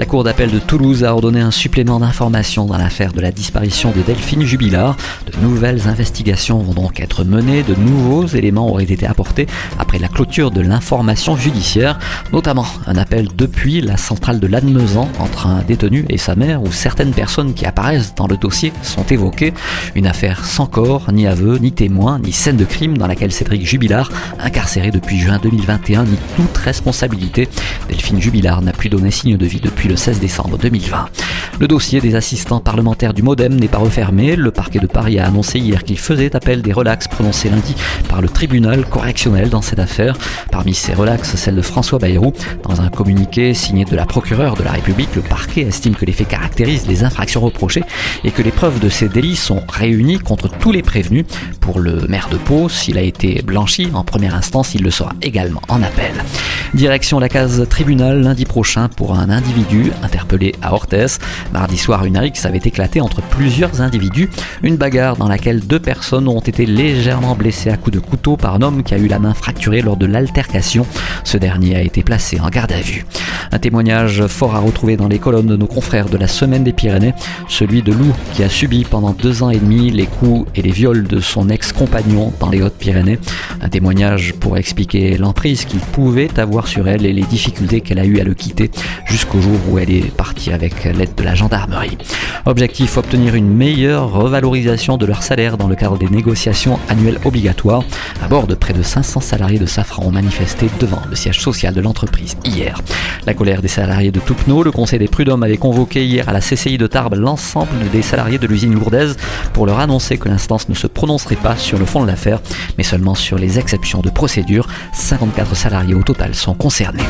La Cour d'appel de Toulouse a ordonné un supplément d'information dans l'affaire de la disparition de Delphine Jubilard. De nouvelles investigations vont donc être menées, de nouveaux éléments auraient été apportés après la clôture de l'information judiciaire, notamment un appel depuis la centrale de Lannemezan entre un détenu et sa mère où certaines personnes qui apparaissent dans le dossier sont évoquées. Une affaire sans corps, ni aveu, ni témoin, ni scène de crime dans laquelle Cédric Jubilard, incarcéré depuis juin 2021, nie toute responsabilité. Delphine Jubilard n'a plus donné signe de vie depuis le 16 décembre 2020. Le dossier des assistants parlementaires du Modem n'est pas refermé. Le parquet de Paris a annoncé hier qu'il faisait appel des relax prononcés lundi par le tribunal correctionnel dans cette affaire. Parmi ces relax, celle de François Bayrou. Dans un communiqué signé de la procureure de la République, le parquet estime que les faits caractérisent les infractions reprochées et que les preuves de ces délits sont réunies contre tous les prévenus. Pour le maire de Pau, s'il a été blanchi en première instance, il le sera également en appel. Direction la case tribunal lundi prochain pour un individu interpellé à Orthez. Mardi soir, une rixe avait éclaté entre plusieurs individus. Une bagarre dans laquelle deux personnes ont été légèrement blessées à coups de couteau par un homme qui a eu la main fracturée lors de l'altercation. Ce dernier a été placé en garde à vue. Un témoignage fort à retrouver dans les colonnes de nos confrères de la Semaine des Pyrénées, celui de Lou qui a subi pendant deux ans et demi les coups et les viols de son ex-compagnon dans les Hautes-Pyrénées. Un témoignage pour expliquer l'emprise qu'il pouvait avoir sur elle et les difficultés qu'elle a eu à le quitter jusqu'au jour où elle est partie avec l'aide de la gendarmerie. Objectif obtenir une meilleure revalorisation de leur salaire dans le cadre des négociations annuelles obligatoires. À bord de près de 500 salariés de Safran ont manifesté devant le siège social de l'entreprise hier. La colère des salariés de Toupneau, le conseil des prud'hommes avait convoqué hier à la CCI de Tarbes l'ensemble des salariés de l'usine lourdaise pour leur annoncer que l'instance ne se prononcerait pas sur le fond de l'affaire, mais seulement sur les exceptions de procédure. 54 salariés au total concernés.